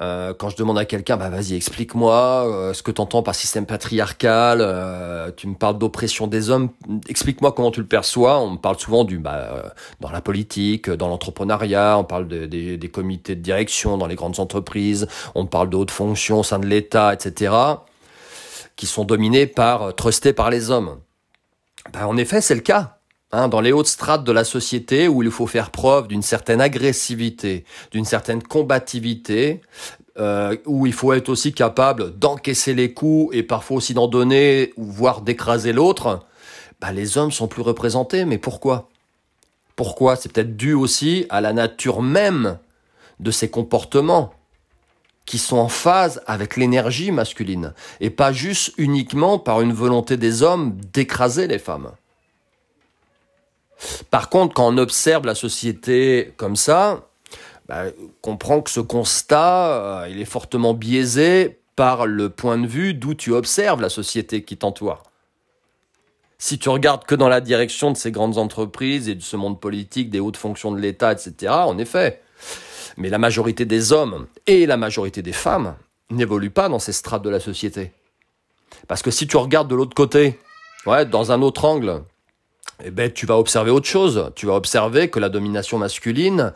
A: euh, quand je demande à quelqu'un, bah vas-y, explique-moi euh, ce que tu entends par système patriarcal. Euh, tu me parles d'oppression des hommes. Explique-moi comment tu le perçois. On me parle souvent du bah, euh, dans la politique, dans l'entrepreneuriat. On parle de, des, des comités de direction dans les grandes entreprises. On parle de hautes fonctions au sein de l'État, etc qui sont dominés par, euh, trustés par les hommes. Ben, en effet, c'est le cas. Hein, dans les hautes strates de la société où il faut faire preuve d'une certaine agressivité, d'une certaine combativité, euh, où il faut être aussi capable d'encaisser les coups et parfois aussi d'en donner, voire d'écraser l'autre, ben, les hommes sont plus représentés. Mais pourquoi? Pourquoi? C'est peut-être dû aussi à la nature même de ces comportements qui sont en phase avec l'énergie masculine et pas juste uniquement par une volonté des hommes d'écraser les femmes. Par contre, quand on observe la société comme ça, bah, comprend que ce constat, euh, il est fortement biaisé par le point de vue d'où tu observes la société qui t'entoure. Si tu regardes que dans la direction de ces grandes entreprises et de ce monde politique, des hautes fonctions de l'État, etc., en effet, mais la majorité des hommes et la majorité des femmes n'évoluent pas dans ces strates de la société. Parce que si tu regardes de l'autre côté, ouais, dans un autre angle, eh ben, tu vas observer autre chose. Tu vas observer que la domination masculine,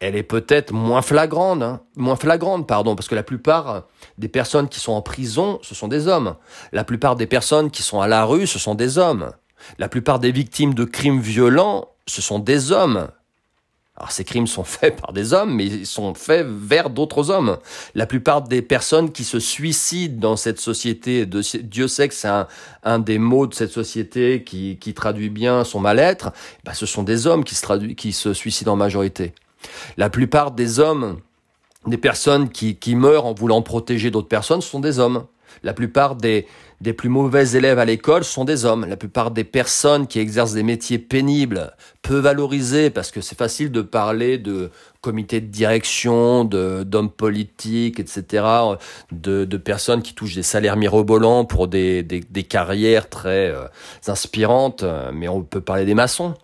A: elle est peut-être moins flagrante, hein. moins flagrante, pardon, parce que la plupart des personnes qui sont en prison, ce sont des hommes. La plupart des personnes qui sont à la rue, ce sont des hommes. La plupart des victimes de crimes violents, ce sont des hommes. Alors ces crimes sont faits par des hommes, mais ils sont faits vers d'autres hommes. La plupart des personnes qui se suicident dans cette société, Dieu sait que c'est un, des mots de cette société qui, traduit bien son mal-être, bah, ce sont des hommes qui se, qui se suicident en majorité. La plupart des hommes, des personnes qui, qui meurent en voulant protéger d'autres personnes, ce sont des hommes. La plupart des, des plus mauvais élèves à l'école sont des hommes. La plupart des personnes qui exercent des métiers pénibles, peu valorisés, parce que c'est facile de parler de comités de direction, de, d'hommes politiques, etc., de, de, personnes qui touchent des salaires mirobolants pour des, des, carrières très euh, inspirantes, mais on peut parler des maçons.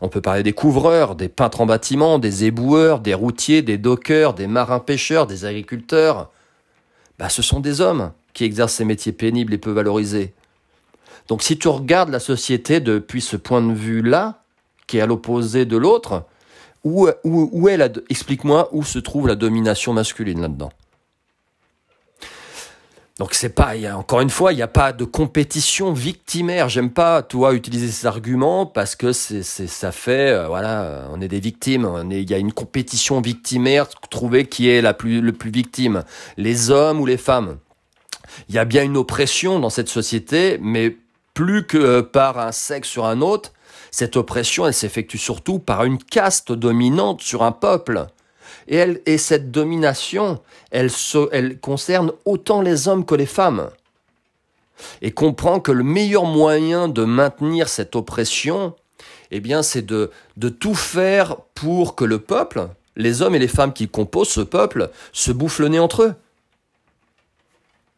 A: On peut parler des couvreurs, des peintres en bâtiment, des éboueurs, des routiers, des dockers, des marins pêcheurs, des agriculteurs. Bah, ce sont des hommes qui exercent ces métiers pénibles et peu valorisés. Donc si tu regardes la société depuis ce point de vue-là, qui est à l'opposé de l'autre, où, est la, explique-moi où se trouve la domination masculine là-dedans. Donc c'est pas, y a, encore une fois, il n'y a pas de compétition victimaire. J'aime pas, toi, utiliser ces arguments parce que c'est, ça fait, euh, voilà, on est des victimes. il y a une compétition victimaire, trouver qui est la plus, le plus victime, les hommes ou les femmes. Il y a bien une oppression dans cette société, mais plus que euh, par un sexe sur un autre, cette oppression, elle s'effectue surtout par une caste dominante sur un peuple. Et, cette domination, elle, concerne autant les hommes que les femmes. Et comprend que le meilleur moyen de maintenir cette oppression, eh c'est de, de tout faire pour que le peuple, les hommes et les femmes qui composent ce peuple, se bouffent le nez entre eux.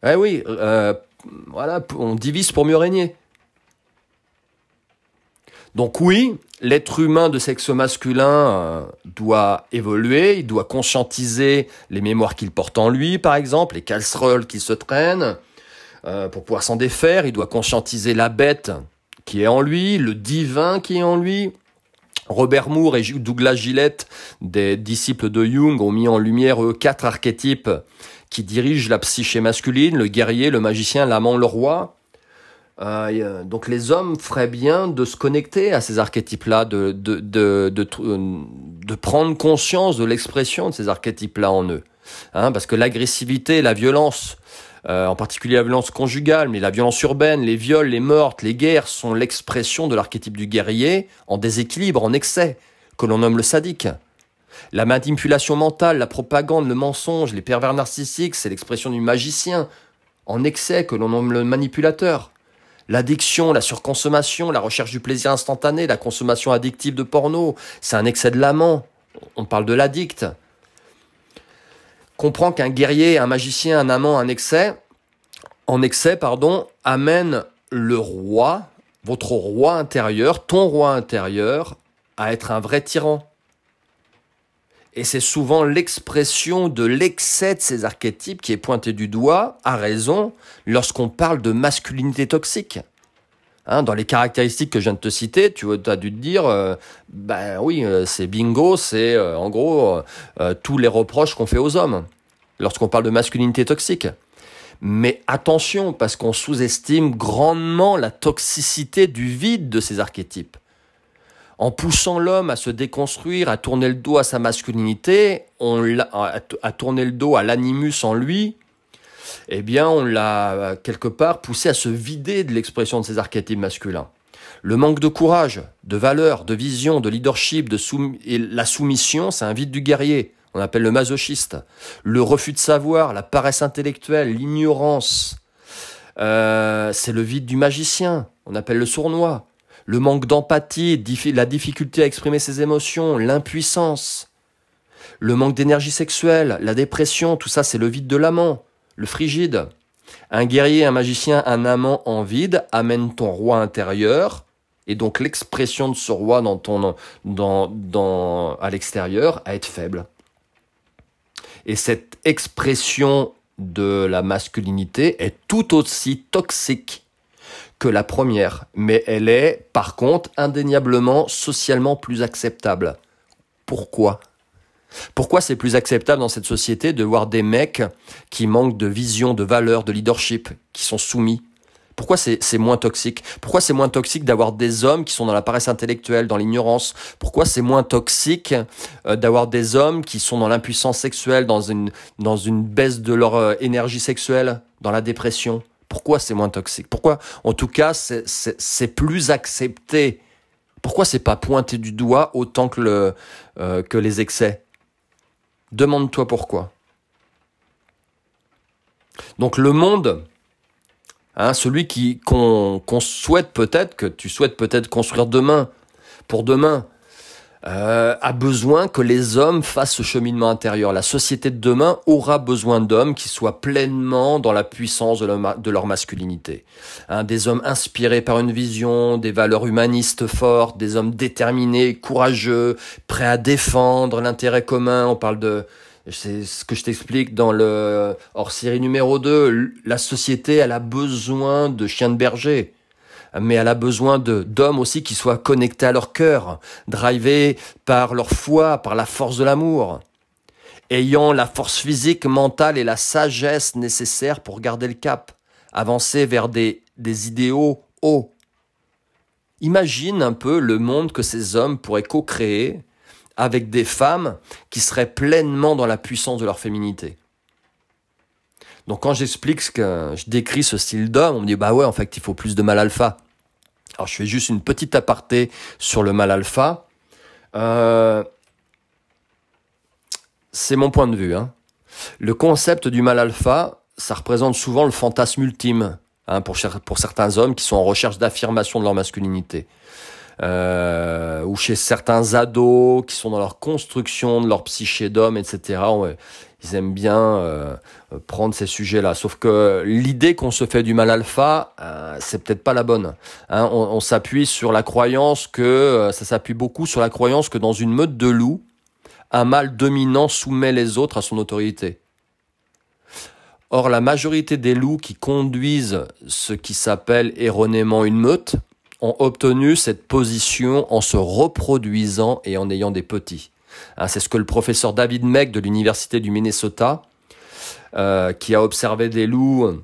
A: Eh oui, euh, voilà, on divise pour mieux régner. Donc oui, l'être humain de sexe masculin euh, doit évoluer, il doit conscientiser les mémoires qu'il porte en lui, par exemple, les casseroles qui se traînent, euh, pour pouvoir s'en défaire, il doit conscientiser la bête qui est en lui, le divin qui est en lui. Robert Moore et Douglas Gillette, des disciples de Jung, ont mis en lumière eux quatre archétypes qui dirigent la psyché masculine, le guerrier, le magicien, l'amant, le roi. Euh, donc les hommes feraient bien de se connecter à ces archétypes-là, de, de, de, de, de prendre conscience de l'expression de ces archétypes-là en eux. Hein, parce que l'agressivité, la violence, euh, en particulier la violence conjugale, mais la violence urbaine, les viols, les meurtres, les guerres sont l'expression de l'archétype du guerrier en déséquilibre, en excès, que l'on nomme le sadique. La manipulation mentale, la propagande, le mensonge, les pervers narcissiques, c'est l'expression du magicien en excès que l'on nomme le manipulateur. L'addiction, la surconsommation, la recherche du plaisir instantané, la consommation addictive de porno, c'est un excès de l'amant. On parle de l'addict. Comprends qu'un guerrier, un magicien, un amant, un excès, en excès, pardon, amène le roi, votre roi intérieur, ton roi intérieur, à être un vrai tyran. Et c'est souvent l'expression de l'excès de ces archétypes qui est pointé du doigt, à raison, lorsqu'on parle de masculinité toxique. Hein, dans les caractéristiques que je viens de te citer, tu as dû te dire, euh, ben oui, euh, c'est bingo, c'est euh, en gros tous les reproches qu'on fait aux hommes lorsqu'on parle de masculinité toxique. Mais attention, parce qu'on sous-estime grandement la toxicité du vide de ces archétypes en poussant l'homme à se déconstruire, à tourner le dos à sa masculinité, on à tourner le dos à l'animus en lui, eh bien, on l'a quelque part poussé à se vider de l'expression de ses archétypes masculins. Le manque de courage, de valeur, de vision, de leadership, de la soumission, c'est un vide du guerrier. On appelle le masochiste. Le refus de savoir, la paresse intellectuelle, l'ignorance, euh, c'est le vide du magicien. On appelle le sournois le manque d'empathie, la difficulté à exprimer ses émotions, l'impuissance, le manque d'énergie sexuelle, la dépression, tout ça c'est le vide de l'amant, le frigide. Un guerrier, un magicien, un amant en vide amène ton roi intérieur, et donc l'expression de ce roi dans ton, dans, dans, à l'extérieur à être faible. Et cette expression de la masculinité est tout aussi toxique que la première, mais elle est par contre indéniablement socialement plus acceptable. Pourquoi? Pourquoi c'est plus acceptable dans cette société de voir des mecs qui manquent de vision, de valeur, de leadership, qui sont soumis? Pourquoi c'est moins toxique? Pourquoi c'est moins toxique d'avoir des hommes qui sont dans la paresse intellectuelle, dans l'ignorance? Pourquoi c'est moins toxique euh, d'avoir des hommes qui sont dans l'impuissance sexuelle, dans une, dans une baisse de leur euh, énergie sexuelle, dans la dépression? Pourquoi c'est moins toxique? Pourquoi, en tout cas, c'est plus accepté? Pourquoi c'est pas pointé du doigt autant euh, que les excès? Demande-toi pourquoi. Donc le monde, hein, celui qui qu'on souhaite peut-être, que tu souhaites peut-être construire demain, pour demain, euh, a besoin que les hommes fassent ce cheminement intérieur. La société de demain aura besoin d'hommes qui soient pleinement dans la puissance de leur, masculinité. Hein, des hommes inspirés par une vision, des valeurs humanistes fortes, des hommes déterminés, courageux, prêts à défendre l'intérêt commun. On parle de... C'est ce que je t'explique dans le hors série numéro 2. La société, elle a besoin de chiens de berger mais elle a besoin d'hommes aussi qui soient connectés à leur cœur, drivés par leur foi, par la force de l'amour. ayant la force physique, mentale et la sagesse nécessaires pour garder le cap, avancer vers des, des idéaux hauts. Imagine un peu le monde que ces hommes pourraient co-créer avec des femmes qui seraient pleinement dans la puissance de leur féminité. Donc quand j'explique ce que je décris ce style d'homme, on me dit bah ouais en fait il faut plus de mal alpha. Alors je fais juste une petite aparté sur le mal alpha. Euh, c'est mon point de vue. Hein. Le concept du mal alpha, ça représente souvent le fantasme ultime hein, pour, certains hommes qui sont en recherche d'affirmation de leur masculinité. Euh, ou chez certains ados qui sont dans leur construction de leur psyché d'homme, etc. ils aiment bien euh, prendre ces sujets-là. Sauf que l'idée qu'on se fait du mal alpha, euh, c'est peut-être pas la bonne. Hein. on, s'appuie sur la croyance que euh, ça s'appuie beaucoup sur la croyance que dans une meute de loups, un mâle dominant soumet les autres à son autorité. Or, la majorité des loups qui conduisent ce qui s'appelle erronément une meute ont obtenu cette position en se reproduisant et en ayant des petits. Hein, c'est ce que le professeur David Meck de l'Université du Minnesota, euh, qui a observé des loups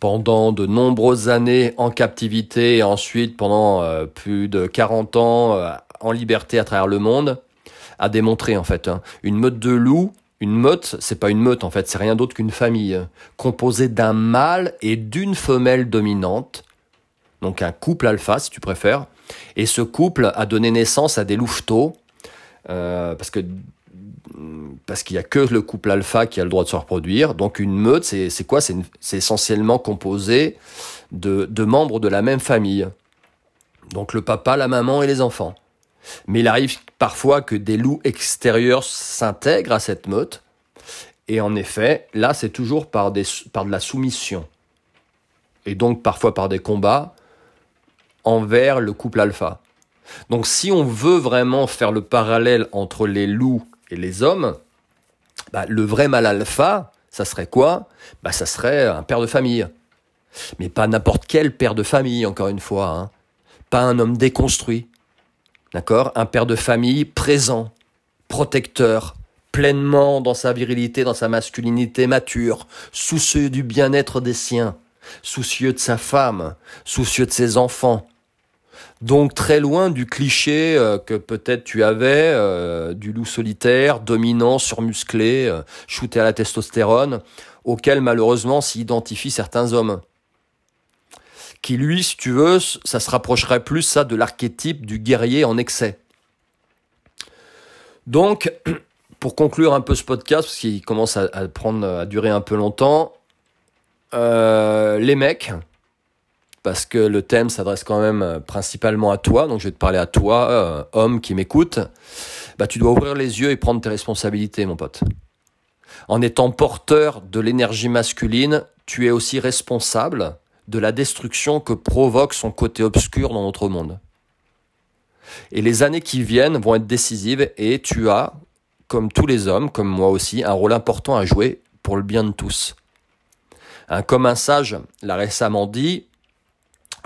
A: pendant de nombreuses années en captivité et ensuite pendant euh, plus de 40 ans euh, en liberté à travers le monde, a démontré en fait. Hein. Une meute de loups, une meute, c'est pas une meute en fait, c'est rien d'autre qu'une famille composée d'un mâle et d'une femelle dominante, donc un couple alpha si tu préfères. Et ce couple a donné naissance à des louveteaux, euh, parce qu'il y a que le couple alpha qui a le droit de se reproduire. Donc une meute, c'est quoi? C'est essentiellement composé de, membres de la même famille. Donc le papa, la maman et les enfants. Mais il arrive parfois que des loups extérieurs s'intègrent à cette meute. Et en effet, là, c'est toujours par de la soumission. Et donc parfois par des combats envers le couple alpha. Donc si on veut vraiment faire le parallèle entre les loups et les hommes, bah, le vrai mal alpha, ça serait quoi? Bah, Ça serait un père de famille. Mais pas n'importe quel père de famille, encore une fois. Hein. Pas un homme déconstruit. D'accord? Un père de famille présent, protecteur, pleinement dans sa virilité, dans sa masculinité mature, soucieux du bien-être des siens, soucieux de sa femme, soucieux de ses enfants. Donc très loin du cliché euh, que peut-être tu avais euh, du loup solitaire, dominant, surmusclé, euh, shooté à la testostérone, auquel malheureusement s'identifient certains hommes qui lui, si tu veux, ça se rapprocherait plus ça de l'archétype du guerrier en excès. Donc, *clears throat* pour conclure un peu ce podcast, parce qu'il commence à, prendre, à durer un peu longtemps, euh, les mecs, parce que le thème s'adresse quand même euh, principalement à toi, donc je vais te parler à toi, euh, homme qui m'écoute, bah tu dois ouvrir les yeux et prendre tes responsabilités, mon pote. En étant porteur de l'énergie masculine, tu es aussi responsable de la destruction que provoque son côté obscur dans notre monde. Et les années qui viennent vont être décisives et tu as, comme tous les hommes, comme moi aussi, un rôle important à jouer pour le bien de tous. comme un sage l'a récemment dit,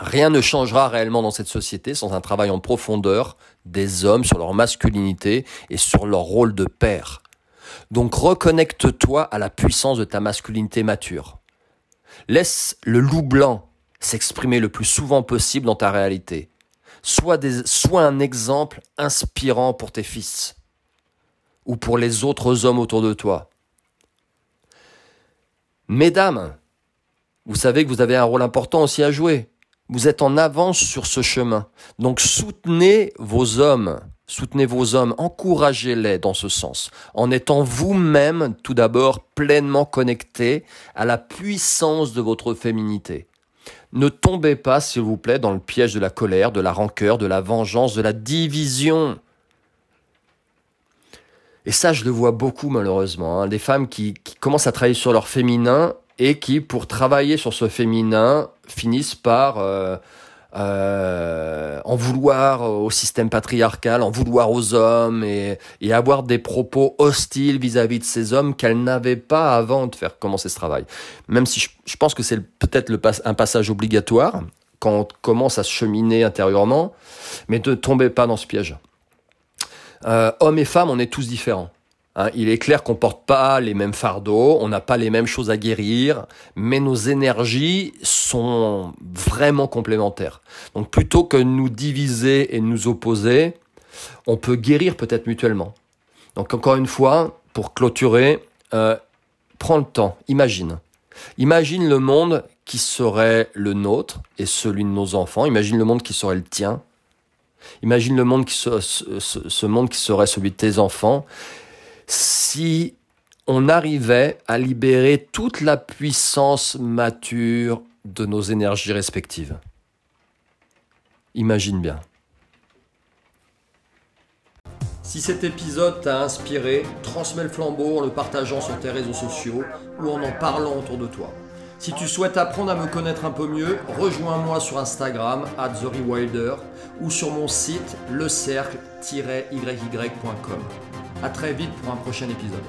A: rien ne changera réellement dans cette société sans un travail en profondeur des hommes sur leur masculinité et sur leur rôle de père. Donc reconnecte-toi à la puissance de ta masculinité mature. Laisse le loup blanc s'exprimer le plus souvent possible dans ta réalité. Sois, un exemple inspirant pour tes fils ou pour les autres hommes autour de toi. Mesdames, vous savez que vous avez un rôle important aussi à jouer. Vous êtes en avance sur ce chemin. Donc soutenez vos hommes Soutenez vos hommes, encouragez-les dans ce sens, en étant vous-même tout d'abord pleinement connecté à la puissance de votre féminité. Ne tombez pas, s'il vous plaît, dans le piège de la colère, de la rancœur, de la vengeance, de la division. Et ça, je le vois beaucoup malheureusement. Hein. des femmes qui, commencent à travailler sur leur féminin et qui, pour travailler sur ce féminin, finissent par euh, euh, en vouloir au système patriarcal, en vouloir aux hommes et, avoir des propos hostiles vis-à-vis de ces hommes qu'elle n'avait pas avant de faire commencer ce travail. Même si je, pense que c'est peut-être un passage obligatoire quand on commence à se cheminer intérieurement, mais ne tombez pas dans ce piège. Euh, hommes et femmes, on est tous différents. Hein, il est clair qu'on porte pas les mêmes fardeaux, on n'a pas les mêmes choses à guérir, mais nos énergies sont vraiment complémentaires. Donc plutôt que nous diviser et nous opposer, on peut guérir peut-être mutuellement. Donc encore une fois, pour clôturer, euh, prends le temps, imagine. Imagine le monde qui serait le nôtre et celui de nos enfants. Imagine le monde qui serait le tien. Imagine le ce monde qui serait celui de tes enfants si on arrivait à libérer toute la puissance mature de nos énergies respectives. Imagine bien. Si cet épisode t'a inspiré, transmets le flambeau en le partageant sur tes réseaux sociaux ou en en parlant autour de toi. Si tu souhaites apprendre à me connaître un peu mieux, rejoins-moi sur Instagram, at ou sur mon site lecercle-yy.com. A très vite pour un prochain épisode.